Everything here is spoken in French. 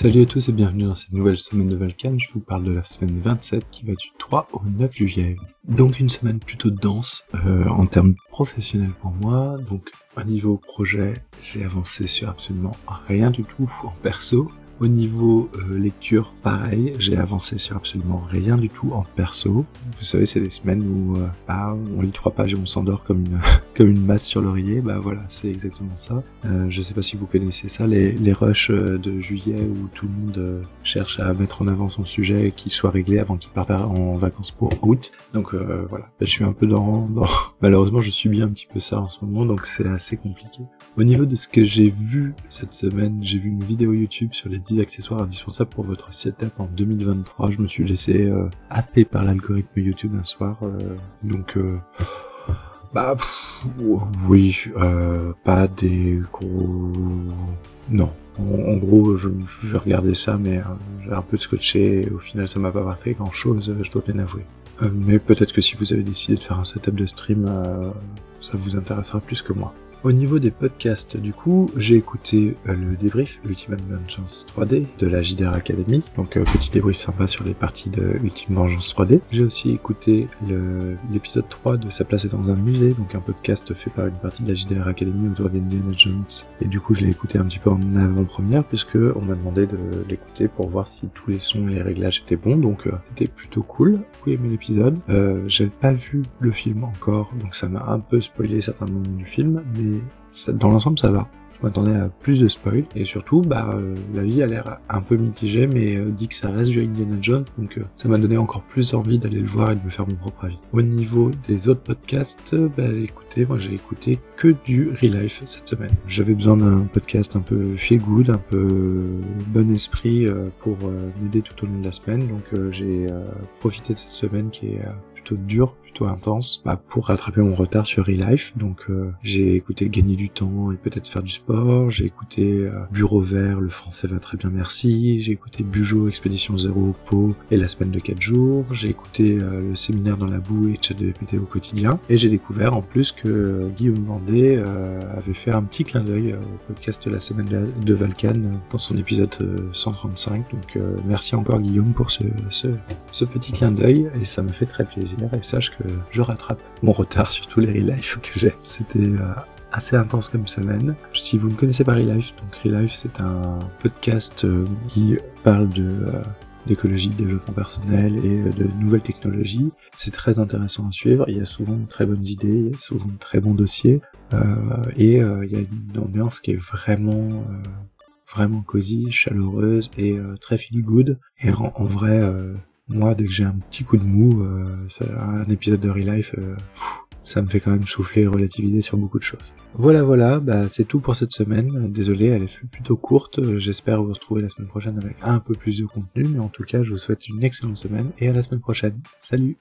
Salut à tous et bienvenue dans cette nouvelle semaine de Valkan. Je vous parle de la semaine 27 qui va du 3 au 9 juillet. Donc une semaine plutôt dense euh, en termes professionnels pour moi. Donc au niveau projet, j'ai avancé sur absolument rien du tout en perso. Au niveau euh, lecture, pareil, j'ai avancé sur absolument rien du tout en perso. Vous savez, c'est des semaines où euh, bah, on lit trois pages et on s'endort comme une, comme une masse sur l'oreiller. Bah voilà, c'est exactement ça. Euh, je sais pas si vous connaissez ça, les, les rushs euh, de juillet où tout le monde cherche à mettre en avant son sujet et qu'il soit réglé avant qu'il parte en vacances pour août. Donc voilà, je suis un peu dans, dans... Malheureusement, je subis un petit peu ça en ce moment, donc c'est assez compliqué. Au niveau de ce que j'ai vu cette semaine, j'ai vu une vidéo YouTube sur les 10 accessoires indispensables pour votre setup en 2023. Je me suis laissé euh, happer par l'algorithme YouTube un soir. Euh, donc, euh, bah, oui, euh, pas des gros... Non. En, gros, je, je, regardais ça, mais j'ai un peu scotché et au final, ça m'a pas fait grand-chose, je dois bien avouer. mais peut-être que si vous avez décidé de faire un setup de stream, ça vous intéressera plus que moi. Au niveau des podcasts, du coup, j'ai écouté euh, le débrief Ultimate Vengeance 3D de la JDR Academy, donc euh, petit débrief sympa sur les parties de Ultimate Vengeance 3D. J'ai aussi écouté l'épisode 3 de Sa place est dans un musée, donc un podcast fait par une partie de la JDR Academy autour d'Indiana Jones. Et du coup, je l'ai écouté un petit peu en avant-première, puisque on m'a demandé de l'écouter pour voir si tous les sons et les réglages étaient bons, donc euh, c'était plutôt cool. J'ai aimé l'épisode. Euh, j'ai pas vu le film encore, donc ça m'a un peu spoilé certains moments du film, mais dans l'ensemble, ça va. Je m'attendais à plus de spoil et surtout, bah, euh, la vie a l'air un peu mitigée, mais euh, dit que ça reste du Indiana Jones, donc euh, ça m'a donné encore plus envie d'aller le voir et de me faire mon propre avis. Au niveau des autres podcasts, bah, écoutez, moi j'ai écouté que du Real Life cette semaine. J'avais besoin d'un podcast un peu feel good, un peu bon esprit pour m'aider tout au long de la semaine, donc j'ai profité de cette semaine qui est plutôt dure intense bah, pour rattraper mon retard sur Real Life. Donc euh, j'ai écouté Gagner du temps et peut-être faire du sport. J'ai écouté euh, Bureau vert, le français va très bien merci. J'ai écouté Bujo, Expédition Zéro Pau et la semaine de 4 jours. J'ai écouté euh, le séminaire dans la boue et chat de météo au quotidien. Et j'ai découvert en plus que Guillaume Vendée avait fait un petit clin d'œil au podcast de la semaine de Valkan dans son épisode 135. Donc merci encore Guillaume pour ce, ce, ce petit clin d'œil et ça me fait très plaisir et sache que je rattrape mon retard sur tous les re-life que j'ai. C'était euh, assez intense comme semaine. Si vous ne connaissez pas Relife, donc Relife c'est un podcast euh, qui parle de euh, d'écologie, de développement personnel et de nouvelles technologies. C'est très intéressant à suivre. Il y a souvent de très bonnes idées, il y a souvent de très bons dossiers et il y a une ambiance qui est vraiment vraiment cosy, chaleureuse et très feel good. Et en vrai, moi, dès que j'ai un petit coup de mou, euh, un épisode de Real Life, euh, ça me fait quand même souffler et relativiser sur beaucoup de choses. Voilà, voilà, bah, c'est tout pour cette semaine. Désolé, elle est plutôt courte. J'espère vous retrouver la semaine prochaine avec un peu plus de contenu, mais en tout cas, je vous souhaite une excellente semaine et à la semaine prochaine. Salut